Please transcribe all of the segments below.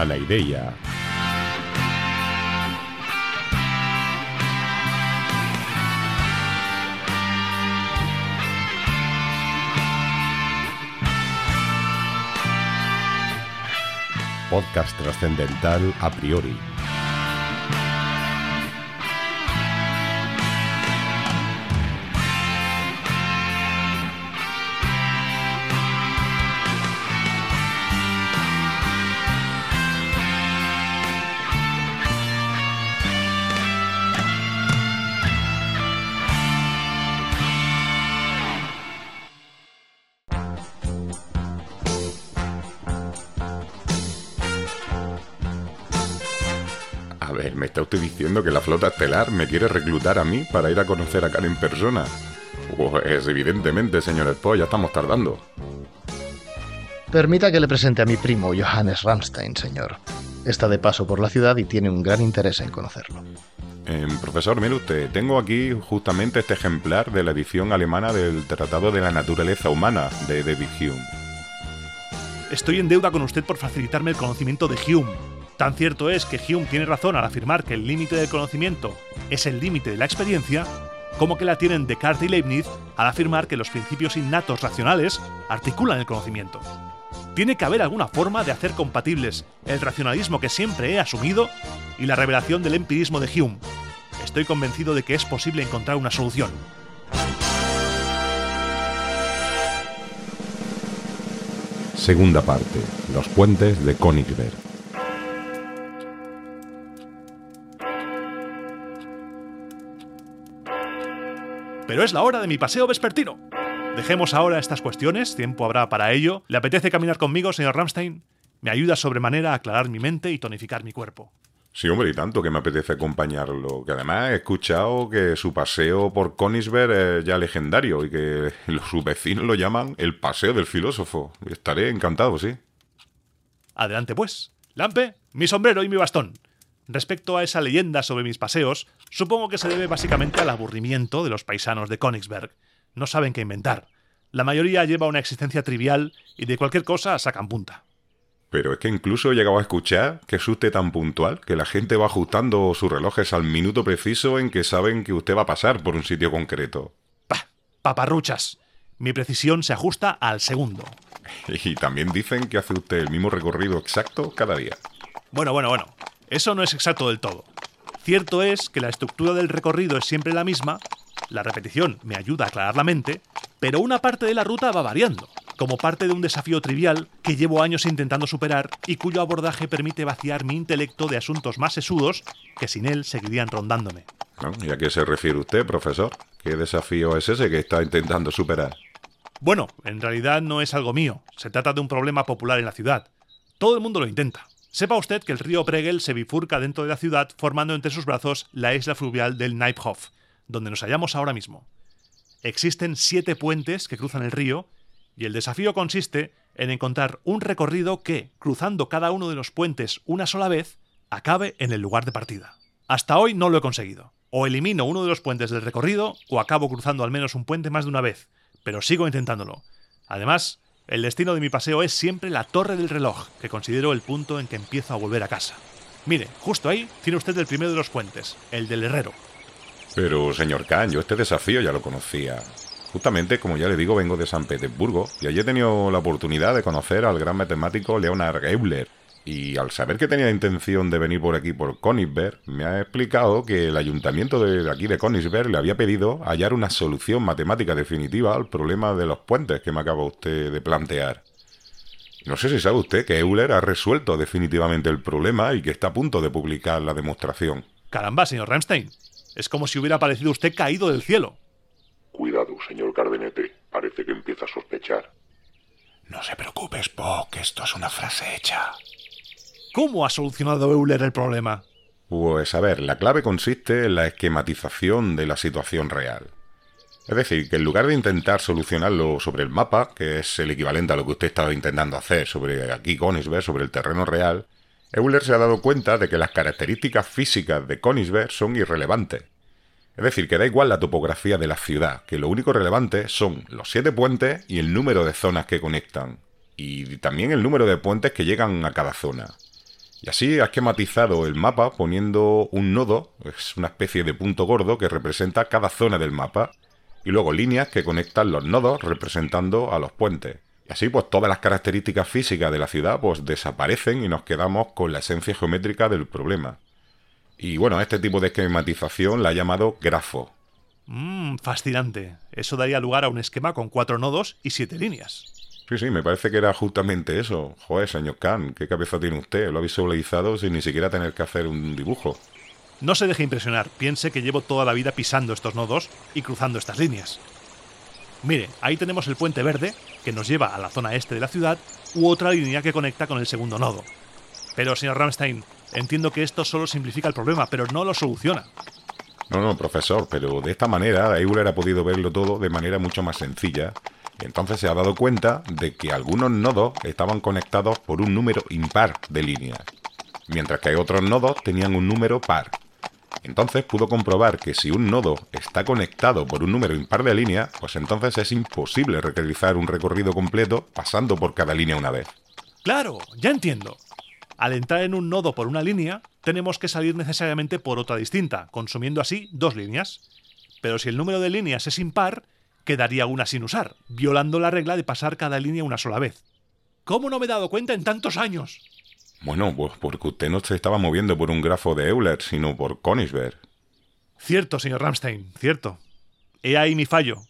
a la idea. Podcast trascendental a priori. A ver, ¿me está usted diciendo que la flota estelar me quiere reclutar a mí para ir a conocer a Khan en persona? Pues evidentemente, señor Spock, ya estamos tardando. Permita que le presente a mi primo Johannes Ramstein, señor. Está de paso por la ciudad y tiene un gran interés en conocerlo. Eh, profesor, mire usted, tengo aquí justamente este ejemplar de la edición alemana del Tratado de la Naturaleza Humana de David Hume. Estoy en deuda con usted por facilitarme el conocimiento de Hume. Tan cierto es que Hume tiene razón al afirmar que el límite del conocimiento es el límite de la experiencia, como que la tienen Descartes y Leibniz al afirmar que los principios innatos racionales articulan el conocimiento. Tiene que haber alguna forma de hacer compatibles el racionalismo que siempre he asumido y la revelación del empirismo de Hume. Estoy convencido de que es posible encontrar una solución. Segunda parte, los puentes de Königsberg. Pero es la hora de mi paseo vespertino. Dejemos ahora estas cuestiones, tiempo habrá para ello. ¿Le apetece caminar conmigo, señor Ramstein? Me ayuda sobremanera a aclarar mi mente y tonificar mi cuerpo. Sí, hombre, y tanto que me apetece acompañarlo. Que además he escuchado que su paseo por Königsberg es ya legendario y que los sus vecinos lo llaman el paseo del filósofo. Estaré encantado, sí. Adelante pues. Lampe, mi sombrero y mi bastón. Respecto a esa leyenda sobre mis paseos, supongo que se debe básicamente al aburrimiento de los paisanos de Königsberg. No saben qué inventar. La mayoría lleva una existencia trivial y de cualquier cosa sacan punta. Pero es que incluso he llegado a escuchar que es usted tan puntual que la gente va ajustando sus relojes al minuto preciso en que saben que usted va a pasar por un sitio concreto. ¡Pah! ¡Paparruchas! Mi precisión se ajusta al segundo. Y también dicen que hace usted el mismo recorrido exacto cada día. Bueno, bueno, bueno. Eso no es exacto del todo. Cierto es que la estructura del recorrido es siempre la misma, la repetición me ayuda a aclarar la mente, pero una parte de la ruta va variando, como parte de un desafío trivial que llevo años intentando superar y cuyo abordaje permite vaciar mi intelecto de asuntos más sesudos que sin él seguirían rondándome. ¿Y a qué se refiere usted, profesor? ¿Qué desafío es ese que está intentando superar? Bueno, en realidad no es algo mío, se trata de un problema popular en la ciudad. Todo el mundo lo intenta. Sepa usted que el río Pregel se bifurca dentro de la ciudad formando entre sus brazos la isla fluvial del Neiphof, donde nos hallamos ahora mismo. Existen siete puentes que cruzan el río y el desafío consiste en encontrar un recorrido que, cruzando cada uno de los puentes una sola vez, acabe en el lugar de partida. Hasta hoy no lo he conseguido. O elimino uno de los puentes del recorrido o acabo cruzando al menos un puente más de una vez, pero sigo intentándolo. Además, el destino de mi paseo es siempre la torre del reloj, que considero el punto en que empiezo a volver a casa. Mire, justo ahí tiene usted el primero de los puentes, el del herrero. Pero, señor Kahn, yo este desafío ya lo conocía. Justamente, como ya le digo, vengo de San Petersburgo y allí he tenido la oportunidad de conocer al gran matemático Leonard Euler. Y al saber que tenía intención de venir por aquí por Königsberg, me ha explicado que el ayuntamiento de aquí de Königsberg le había pedido hallar una solución matemática definitiva al problema de los puentes que me acaba usted de plantear. No sé si sabe usted que Euler ha resuelto definitivamente el problema y que está a punto de publicar la demostración. Caramba, señor Ramstein. Es como si hubiera aparecido usted caído del cielo. Cuidado, señor Cardenete. Parece que empieza a sospechar. No se preocupe, Spock, esto es una frase hecha. ¿Cómo ha solucionado Euler el problema? Pues a ver, la clave consiste en la esquematización de la situación real. Es decir, que en lugar de intentar solucionarlo sobre el mapa, que es el equivalente a lo que usted estaba intentando hacer sobre aquí Königsberg, sobre el terreno real, Euler se ha dado cuenta de que las características físicas de Königsberg son irrelevantes. Es decir, que da igual la topografía de la ciudad, que lo único relevante son los siete puentes y el número de zonas que conectan, y también el número de puentes que llegan a cada zona. Y así ha esquematizado el mapa poniendo un nodo, es una especie de punto gordo que representa cada zona del mapa, y luego líneas que conectan los nodos representando a los puentes. Y así pues todas las características físicas de la ciudad pues desaparecen y nos quedamos con la esencia geométrica del problema. Y bueno, este tipo de esquematización la ha llamado grafo. Mmm, fascinante. Eso daría lugar a un esquema con cuatro nodos y siete líneas. Sí, sí, me parece que era justamente eso. Joder, señor Khan, ¿qué cabeza tiene usted? Lo ha visualizado sin ni siquiera tener que hacer un dibujo. No se deje impresionar, piense que llevo toda la vida pisando estos nodos y cruzando estas líneas. Mire, ahí tenemos el puente verde, que nos lleva a la zona este de la ciudad, u otra línea que conecta con el segundo nodo. Pero, señor Ramstein, entiendo que esto solo simplifica el problema, pero no lo soluciona. No, no, profesor, pero de esta manera Euler ha podido verlo todo de manera mucho más sencilla entonces se ha dado cuenta de que algunos nodos estaban conectados por un número impar de líneas, mientras que otros nodos tenían un número par. Entonces pudo comprobar que si un nodo está conectado por un número impar de líneas, pues entonces es imposible realizar un recorrido completo pasando por cada línea una vez. Claro, ya entiendo. Al entrar en un nodo por una línea, tenemos que salir necesariamente por otra distinta, consumiendo así dos líneas. Pero si el número de líneas es impar, quedaría una sin usar, violando la regla de pasar cada línea una sola vez. ¿Cómo no me he dado cuenta en tantos años? Bueno, pues porque usted no se estaba moviendo por un grafo de Euler, sino por Königsberg. Cierto, señor Ramstein, cierto. He ahí mi fallo.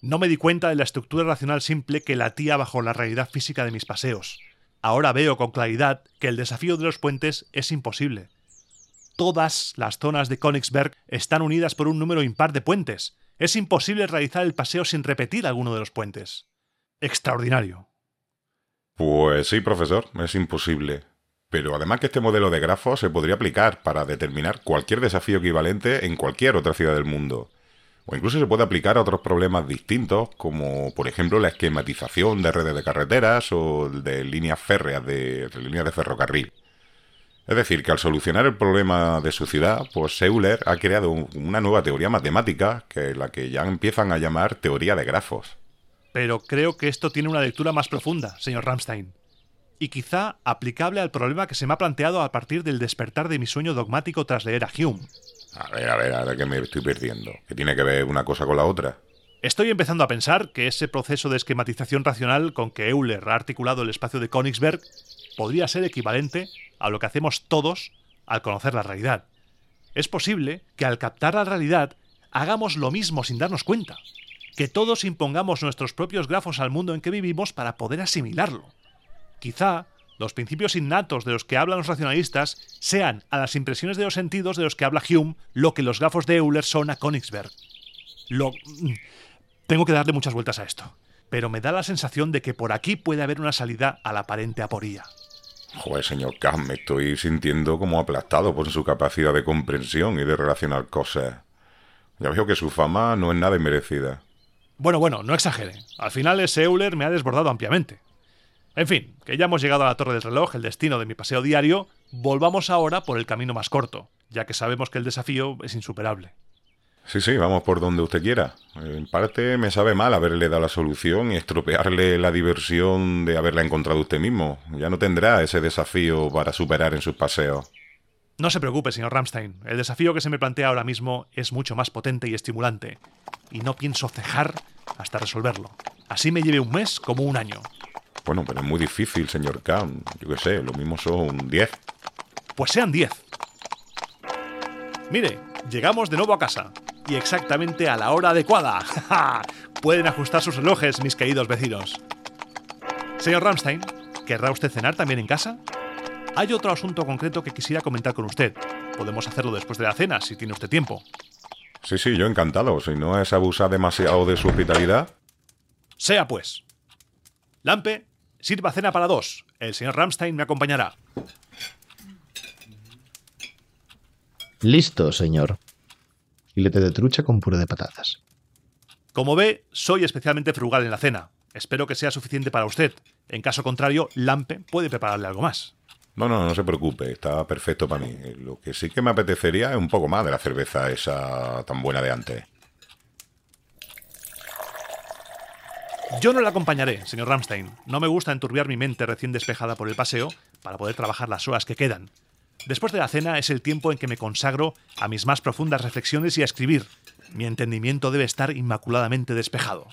No me di cuenta de la estructura racional simple que latía bajo la realidad física de mis paseos. Ahora veo con claridad que el desafío de los puentes es imposible. Todas las zonas de Königsberg están unidas por un número impar de puentes, es imposible realizar el paseo sin repetir alguno de los puentes. Extraordinario. Pues sí, profesor, es imposible. Pero además que este modelo de grafo se podría aplicar para determinar cualquier desafío equivalente en cualquier otra ciudad del mundo. O incluso se puede aplicar a otros problemas distintos, como por ejemplo la esquematización de redes de carreteras o de líneas férreas de, de líneas de ferrocarril. Es decir, que al solucionar el problema de su ciudad, pues Euler ha creado una nueva teoría matemática, que la que ya empiezan a llamar teoría de grafos. Pero creo que esto tiene una lectura más profunda, señor Ramstein. Y quizá aplicable al problema que se me ha planteado a partir del despertar de mi sueño dogmático tras leer a Hume. A ver, a ver, ahora que me estoy perdiendo. ¿Qué tiene que ver una cosa con la otra? Estoy empezando a pensar que ese proceso de esquematización racional con que Euler ha articulado el espacio de Königsberg podría ser equivalente a lo que hacemos todos al conocer la realidad. Es posible que al captar la realidad hagamos lo mismo sin darnos cuenta, que todos impongamos nuestros propios grafos al mundo en que vivimos para poder asimilarlo. Quizá los principios innatos de los que hablan los racionalistas sean a las impresiones de los sentidos de los que habla Hume lo que los grafos de Euler son a Königsberg. Lo... Mm, tengo que darle muchas vueltas a esto, pero me da la sensación de que por aquí puede haber una salida a la aparente aporía. Joder, señor Khan, me estoy sintiendo como aplastado por su capacidad de comprensión y de relacionar cosas. Ya veo que su fama no es nada inmerecida. Bueno, bueno, no exagere. Al final ese Euler me ha desbordado ampliamente. En fin, que ya hemos llegado a la torre del reloj, el destino de mi paseo diario, volvamos ahora por el camino más corto, ya que sabemos que el desafío es insuperable. Sí, sí, vamos por donde usted quiera. En parte me sabe mal haberle dado la solución y estropearle la diversión de haberla encontrado usted mismo. Ya no tendrá ese desafío para superar en sus paseos. No se preocupe, señor Ramstein. El desafío que se me plantea ahora mismo es mucho más potente y estimulante. Y no pienso cejar hasta resolverlo. Así me lleve un mes como un año. Bueno, pero es muy difícil, señor Khan. Yo qué sé, lo mismo son diez. Pues sean diez. Mire, llegamos de nuevo a casa y exactamente a la hora adecuada. Pueden ajustar sus relojes, mis queridos vecinos. Señor Ramstein, ¿querrá usted cenar también en casa? Hay otro asunto concreto que quisiera comentar con usted. Podemos hacerlo después de la cena, si tiene usted tiempo. Sí, sí, yo encantado. Si no es abusar demasiado de su hospitalidad. Sea pues. Lampe, sirva cena para dos. El señor Ramstein me acompañará. Listo, señor filete de trucha con puré de patatas. Como ve, soy especialmente frugal en la cena. Espero que sea suficiente para usted. En caso contrario, Lampe puede prepararle algo más. No, no, no se preocupe, está perfecto para mí. Lo que sí que me apetecería es un poco más de la cerveza esa tan buena de antes. Yo no le acompañaré, señor Ramstein. No me gusta enturbiar mi mente recién despejada por el paseo, para poder trabajar las horas que quedan. Después de la cena es el tiempo en que me consagro a mis más profundas reflexiones y a escribir. Mi entendimiento debe estar inmaculadamente despejado.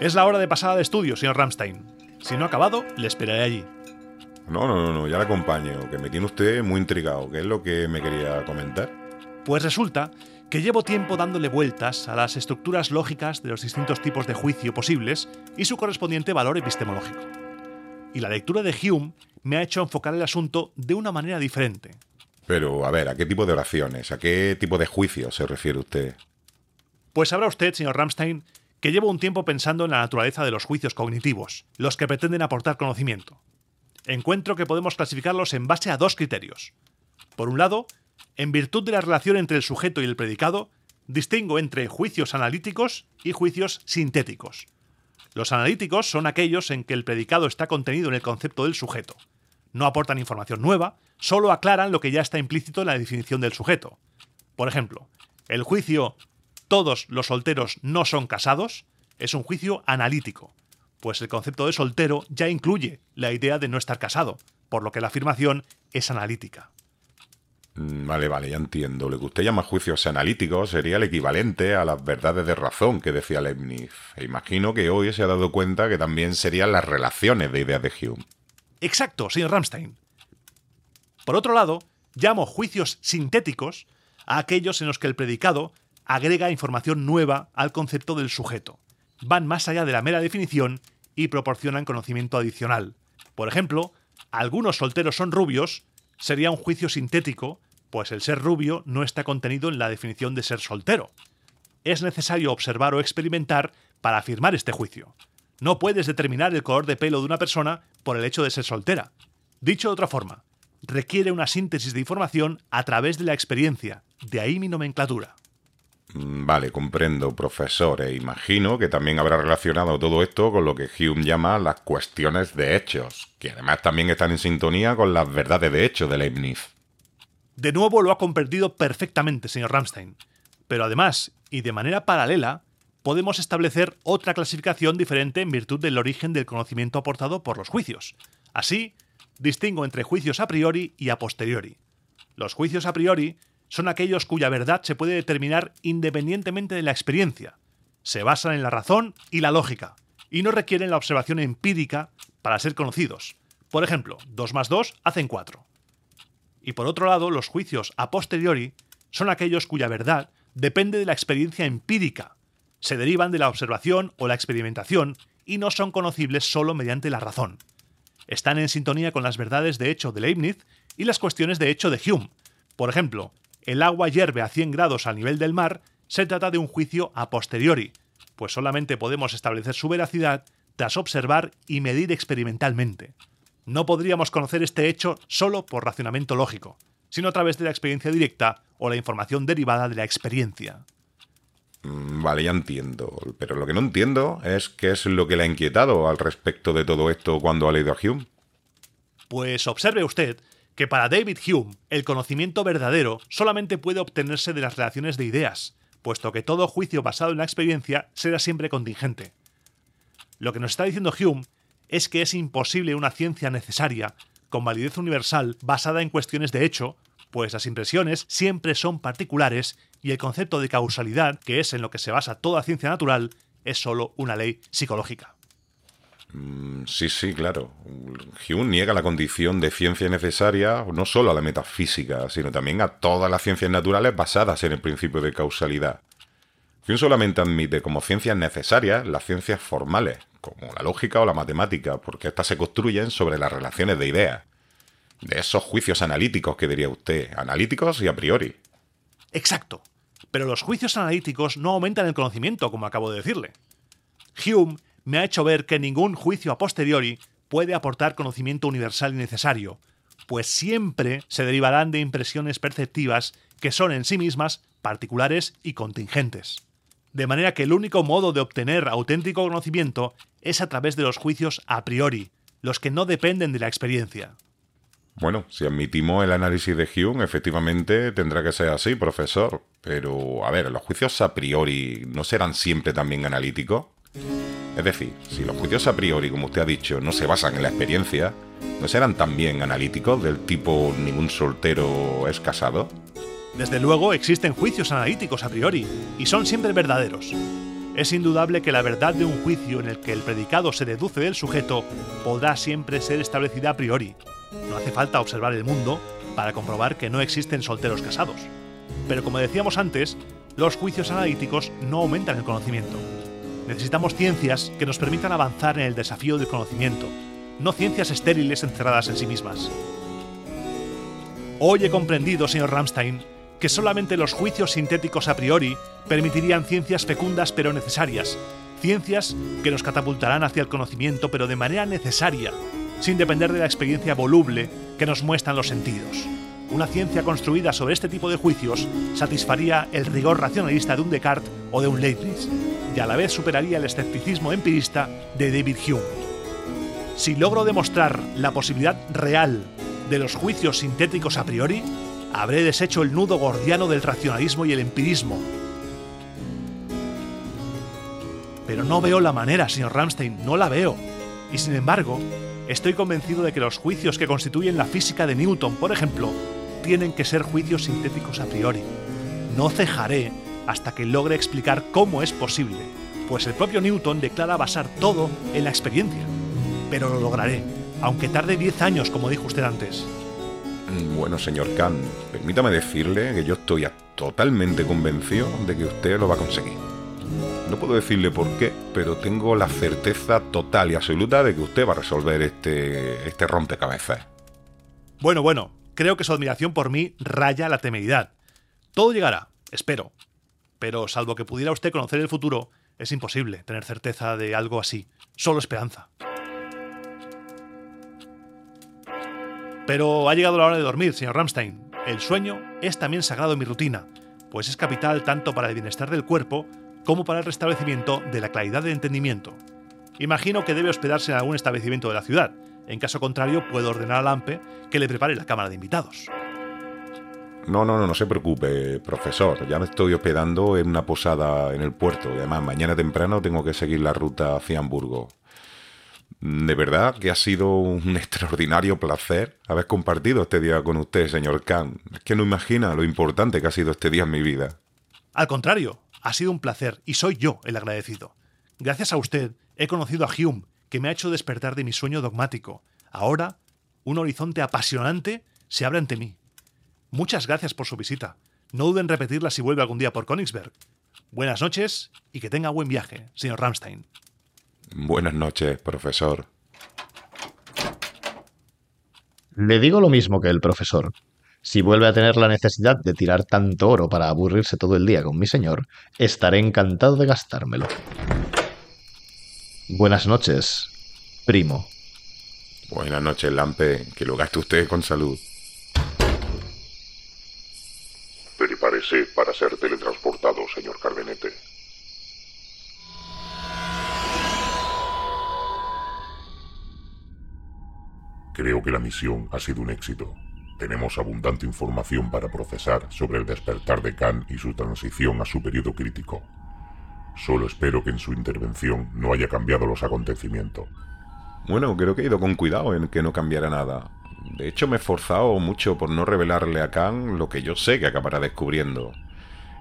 Es la hora de pasada de estudio, señor Ramstein. Si no ha acabado, le esperaré allí. No, no, no, no, ya le acompaño, que me tiene usted muy intrigado. ¿Qué es lo que me quería comentar? Pues resulta que llevo tiempo dándole vueltas a las estructuras lógicas de los distintos tipos de juicio posibles y su correspondiente valor epistemológico. Y la lectura de Hume me ha hecho enfocar el asunto de una manera diferente. Pero, a ver, ¿a qué tipo de oraciones, a qué tipo de juicio se refiere usted? Pues sabrá usted, señor Ramstein, que llevo un tiempo pensando en la naturaleza de los juicios cognitivos, los que pretenden aportar conocimiento. Encuentro que podemos clasificarlos en base a dos criterios. Por un lado, en virtud de la relación entre el sujeto y el predicado, distingo entre juicios analíticos y juicios sintéticos. Los analíticos son aquellos en que el predicado está contenido en el concepto del sujeto. No aportan información nueva, solo aclaran lo que ya está implícito en la definición del sujeto. Por ejemplo, el juicio todos los solteros no son casados es un juicio analítico, pues el concepto de soltero ya incluye la idea de no estar casado, por lo que la afirmación es analítica. Mm, vale, vale, ya entiendo. Lo que usted llama juicios analíticos sería el equivalente a las verdades de razón que decía Leibniz. E imagino que hoy se ha dado cuenta que también serían las relaciones de ideas de Hume. Exacto, señor Ramstein. Por otro lado, llamo juicios sintéticos a aquellos en los que el predicado agrega información nueva al concepto del sujeto. Van más allá de la mera definición y proporcionan conocimiento adicional. Por ejemplo, algunos solteros son rubios sería un juicio sintético, pues el ser rubio no está contenido en la definición de ser soltero. Es necesario observar o experimentar para afirmar este juicio. No puedes determinar el color de pelo de una persona por el hecho de ser soltera. Dicho de otra forma, requiere una síntesis de información a través de la experiencia, de ahí mi nomenclatura. Mm, vale, comprendo, profesor, e imagino que también habrá relacionado todo esto con lo que Hume llama las cuestiones de hechos, que además también están en sintonía con las verdades de hecho de Leibniz. De nuevo lo ha comprendido perfectamente, señor Ramstein. Pero además, y de manera paralela, podemos establecer otra clasificación diferente en virtud del origen del conocimiento aportado por los juicios. Así, distingo entre juicios a priori y a posteriori. Los juicios a priori son aquellos cuya verdad se puede determinar independientemente de la experiencia. Se basan en la razón y la lógica, y no requieren la observación empírica para ser conocidos. Por ejemplo, 2 más 2 hacen 4. Y por otro lado, los juicios a posteriori son aquellos cuya verdad depende de la experiencia empírica, se derivan de la observación o la experimentación y no son conocibles solo mediante la razón. Están en sintonía con las verdades de hecho de Leibniz y las cuestiones de hecho de Hume. Por ejemplo, el agua hierve a 100 grados al nivel del mar, se trata de un juicio a posteriori, pues solamente podemos establecer su veracidad tras observar y medir experimentalmente. No podríamos conocer este hecho solo por racionamiento lógico, sino a través de la experiencia directa o la información derivada de la experiencia. Mm, vale, ya entiendo. Pero lo que no entiendo es qué es lo que le ha inquietado al respecto de todo esto cuando ha leído a Hume. Pues observe usted que para David Hume el conocimiento verdadero solamente puede obtenerse de las relaciones de ideas, puesto que todo juicio basado en la experiencia será siempre contingente. Lo que nos está diciendo Hume es que es imposible una ciencia necesaria, con validez universal, basada en cuestiones de hecho, pues las impresiones siempre son particulares y el concepto de causalidad, que es en lo que se basa toda ciencia natural, es solo una ley psicológica. Mm, sí, sí, claro. Hume niega la condición de ciencia necesaria no solo a la metafísica, sino también a todas las ciencias naturales basadas en el principio de causalidad. Hume solamente admite como ciencias necesarias las ciencias formales, como la lógica o la matemática, porque éstas se construyen sobre las relaciones de ideas. De esos juicios analíticos que diría usted, analíticos y a priori. Exacto. Pero los juicios analíticos no aumentan el conocimiento, como acabo de decirle. Hume me ha hecho ver que ningún juicio a posteriori puede aportar conocimiento universal y necesario, pues siempre se derivarán de impresiones perceptivas que son en sí mismas particulares y contingentes. De manera que el único modo de obtener auténtico conocimiento es a través de los juicios a priori, los que no dependen de la experiencia. Bueno, si admitimos el análisis de Hume, efectivamente tendrá que ser así, profesor. Pero, a ver, ¿los juicios a priori no serán siempre también analíticos? Es decir, si los juicios a priori, como usted ha dicho, no se basan en la experiencia, ¿no serán también analíticos del tipo ningún soltero es casado? Desde luego existen juicios analíticos a priori, y son siempre verdaderos. Es indudable que la verdad de un juicio en el que el predicado se deduce del sujeto podrá siempre ser establecida a priori. No hace falta observar el mundo para comprobar que no existen solteros casados. Pero como decíamos antes, los juicios analíticos no aumentan el conocimiento. Necesitamos ciencias que nos permitan avanzar en el desafío del conocimiento, no ciencias estériles encerradas en sí mismas. Hoy he comprendido, señor Ramstein, que solamente los juicios sintéticos a priori permitirían ciencias fecundas pero necesarias, ciencias que nos catapultarán hacia el conocimiento pero de manera necesaria, sin depender de la experiencia voluble que nos muestran los sentidos. Una ciencia construida sobre este tipo de juicios satisfaría el rigor racionalista de un Descartes o de un Leibniz, y a la vez superaría el escepticismo empirista de David Hume. Si logro demostrar la posibilidad real de los juicios sintéticos a priori, habré deshecho el nudo gordiano del racionalismo y el empirismo. Pero no veo la manera, señor Ramstein, no la veo. Y sin embargo, estoy convencido de que los juicios que constituyen la física de Newton, por ejemplo, tienen que ser juicios sintéticos a priori. No cejaré hasta que logre explicar cómo es posible, pues el propio Newton declara basar todo en la experiencia. Pero lo lograré, aunque tarde 10 años, como dijo usted antes. Bueno, señor Kant, permítame decirle que yo estoy totalmente convencido de que usted lo va a conseguir. No puedo decirle por qué, pero tengo la certeza total y absoluta de que usted va a resolver este, este rompecabezas. Bueno, bueno, creo que su admiración por mí raya la temeridad. Todo llegará, espero. Pero salvo que pudiera usted conocer el futuro, es imposible tener certeza de algo así. Solo esperanza. Pero ha llegado la hora de dormir, señor Ramstein. El sueño es también sagrado en mi rutina, pues es capital tanto para el bienestar del cuerpo como para el restablecimiento de la claridad del entendimiento. Imagino que debe hospedarse en algún establecimiento de la ciudad. En caso contrario, puedo ordenar a Lampe que le prepare la cámara de invitados. No, no, no, no se preocupe, profesor. Ya me estoy hospedando en una posada en el puerto. además, mañana temprano tengo que seguir la ruta hacia Hamburgo. De verdad que ha sido un extraordinario placer haber compartido este día con usted, señor Khan. Es que no imagina lo importante que ha sido este día en mi vida. Al contrario, ha sido un placer y soy yo el agradecido. Gracias a usted he conocido a Hume, que me ha hecho despertar de mi sueño dogmático. Ahora, un horizonte apasionante se abre ante mí. Muchas gracias por su visita. No duden en repetirla si vuelve algún día por Königsberg. Buenas noches y que tenga buen viaje, señor Ramstein. Buenas noches, profesor. Le digo lo mismo que el profesor. Si vuelve a tener la necesidad de tirar tanto oro para aburrirse todo el día con mi señor, estaré encantado de gastármelo. Buenas noches, primo. Buenas noches, Lampe. Que lo gaste usted con salud. Prepárese para ser teletransportado, señor Cardenete. Creo que la misión ha sido un éxito. Tenemos abundante información para procesar sobre el despertar de Khan y su transición a su periodo crítico. Solo espero que en su intervención no haya cambiado los acontecimientos. Bueno, creo que he ido con cuidado en que no cambiara nada. De hecho, me he esforzado mucho por no revelarle a Khan lo que yo sé que acabará descubriendo.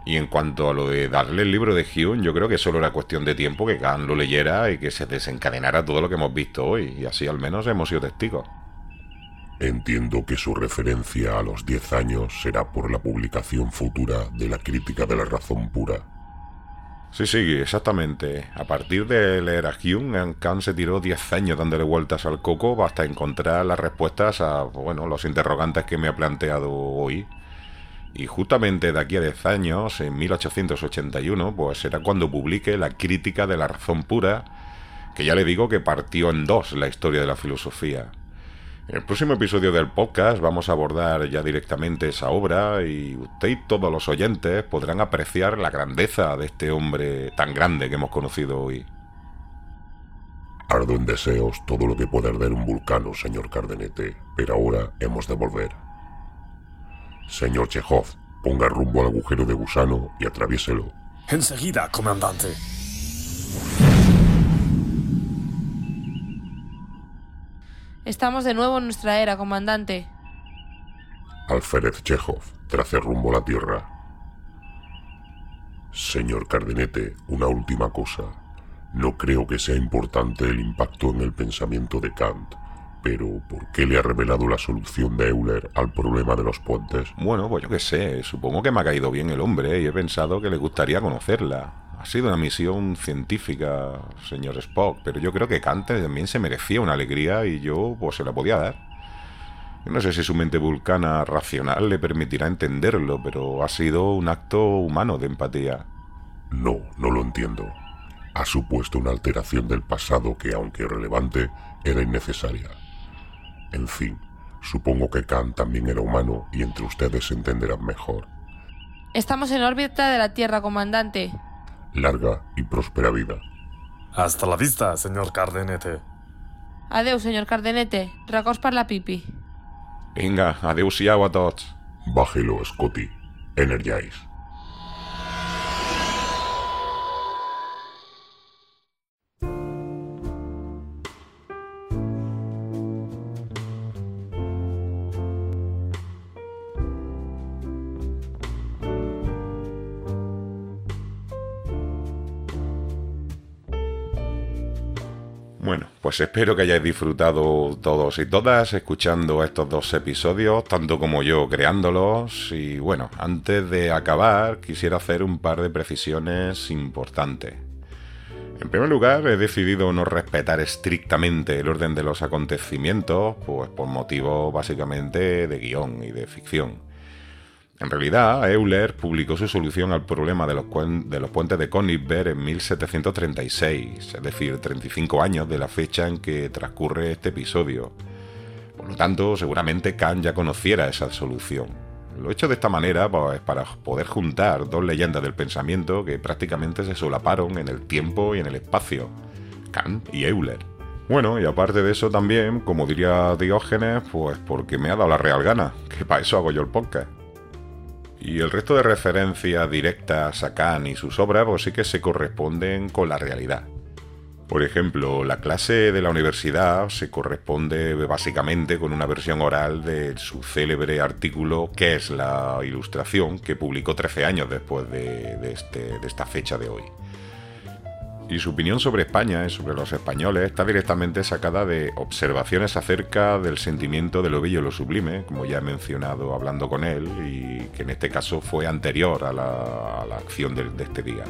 Y en cuanto a lo de darle el libro de Hume, yo creo que solo era cuestión de tiempo que Khan lo leyera y que se desencadenara todo lo que hemos visto hoy, y así al menos hemos sido testigos. Entiendo que su referencia a los 10 años será por la publicación futura de la crítica de la razón pura. Sí, sí, exactamente. A partir de leer a Hume, Kant se tiró 10 años dándole vueltas al coco hasta encontrar las respuestas a bueno, los interrogantes que me ha planteado hoy. Y justamente de aquí a 10 años, en 1881, pues será cuando publique la crítica de la razón pura, que ya le digo que partió en dos la historia de la filosofía. En el próximo episodio del podcast vamos a abordar ya directamente esa obra y usted y todos los oyentes podrán apreciar la grandeza de este hombre tan grande que hemos conocido hoy. Ardo en deseos todo lo que pueda arder un vulcano, señor Cardenete, pero ahora hemos de volver. Señor Chekhov, ponga rumbo al agujero de gusano y atraviéselo. Enseguida, comandante. Estamos de nuevo en nuestra era, comandante. Alférez Chekhov, trace rumbo a la Tierra. Señor Cardenete, una última cosa. No creo que sea importante el impacto en el pensamiento de Kant, pero ¿por qué le ha revelado la solución de Euler al problema de los puentes? Bueno, pues yo qué sé, supongo que me ha caído bien el hombre y he pensado que le gustaría conocerla. Ha sido una misión científica, señor Spock, pero yo creo que Kant también se merecía una alegría y yo pues se la podía dar. No sé si su mente vulcana racional le permitirá entenderlo, pero ha sido un acto humano de empatía. No, no lo entiendo. Ha supuesto una alteración del pasado que, aunque relevante, era innecesaria. En fin, supongo que Kant también era humano y entre ustedes se entenderán mejor. Estamos en órbita de la Tierra, comandante. Larga y próspera vida. Hasta la vista, señor Cardenete. Adeu, señor Cardenete. Recos per la pipi. Vinga, adeu-siau a tots. Bájelo, Scotty. Energize. Pues espero que hayáis disfrutado todos y todas escuchando estos dos episodios, tanto como yo creándolos. Y bueno, antes de acabar, quisiera hacer un par de precisiones importantes. En primer lugar, he decidido no respetar estrictamente el orden de los acontecimientos, pues por motivos básicamente de guion y de ficción. En realidad, Euler publicó su solución al problema de los, puentes de Königsberg en 1736, es decir, 35 años de la fecha en que transcurre este episodio. Por lo tanto, seguramente Kant ya conociera esa solución. Lo he hecho de esta manera pues, para poder juntar dos leyendas del pensamiento que prácticamente se solaparon en el tiempo y en el espacio, Kant y Euler. Bueno, y aparte de eso también, como diría Diógenes, pues porque me ha dado la real gana, que para eso hago yo el podcast. Y el resto de referencias directas a Kant y sus obras pues sí que se corresponden con la realidad. Por ejemplo, la clase de la universidad se corresponde básicamente con una versión oral de su célebre artículo ¿Qué es la ilustración? que publicó 13 años después de, de, este, de esta fecha de hoy. Y su opinión sobre España y sobre los españoles está directamente sacada de observaciones acerca del sentimiento de lo bello y lo sublime, como ya he mencionado hablando con él, y que en este caso fue anterior a la, acción de, este día.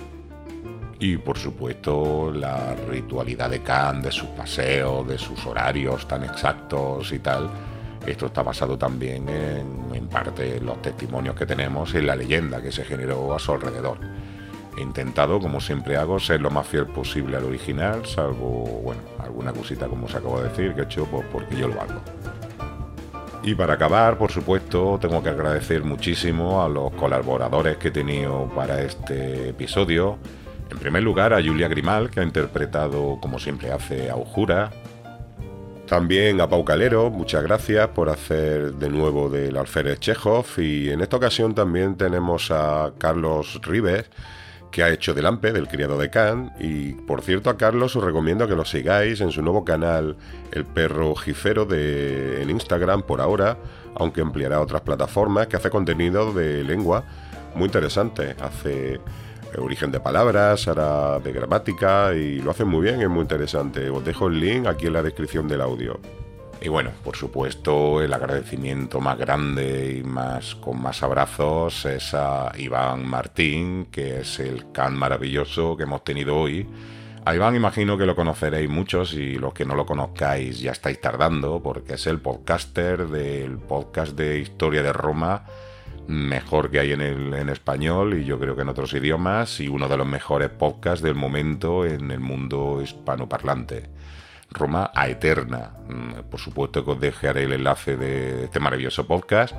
Y por supuesto la ritualidad de Kant, de sus paseos, de sus horarios tan exactos y tal. Esto está basado también en, parte en los testimonios que tenemos y en la leyenda que se generó a su alrededor. He intentado, como siempre hago, ser lo más fiel posible al original, salvo, bueno, alguna cosita como os acabo de decir que he hecho pues, porque yo lo hago. Y para acabar, por supuesto, tengo que agradecer muchísimo a los colaboradores que he tenido para este episodio. En primer lugar, a Julia Grimal, que ha interpretado, como siempre hace, a Ujura. También a Pau Calero, muchas gracias por hacer de nuevo del alférez Chekhov. Y en esta ocasión también tenemos a Carlos Rives, que ha hecho del AMPE, del criado de Kant. Y por cierto, a Carlos os recomiendo que lo sigáis en su nuevo canal, El Perro Jifero, de, en Instagram por ahora, aunque ampliará otras plataformas, que hace contenido de lengua muy interesante. Hace origen de palabras, hará de gramática y lo hace muy bien, es muy interesante. Os dejo el link aquí en la descripción del audio. Y bueno, por supuesto, el agradecimiento más grande y más con más abrazos es a Iván Martín, que es el can maravilloso que hemos tenido hoy. A Iván imagino que lo conoceréis muchos y los que no lo conozcáis ya estáis tardando, porque es el podcaster del podcast de Historia de Roma mejor que hay en, el, en español y yo creo que en otros idiomas y uno de los mejores podcasts del momento en el mundo hispanoparlante. Roma a Eterna. Por supuesto que os dejaré el enlace de este maravilloso podcast.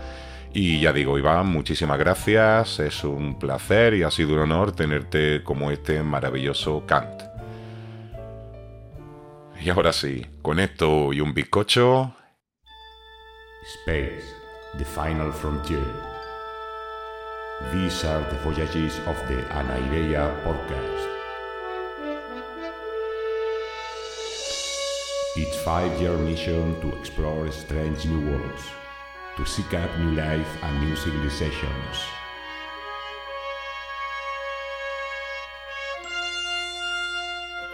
Y ya digo, Iván, muchísimas gracias. Es un placer y ha sido un honor tenerte como este maravilloso Kant. Y ahora sí, con esto y un bizcocho. Space, the final frontier. These are the voyages of the Anaireia podcast. Its five-year mission to explore strange new worlds, to seek out new life and new civilizations.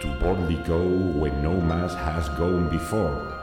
To boldly go where no mass has gone before,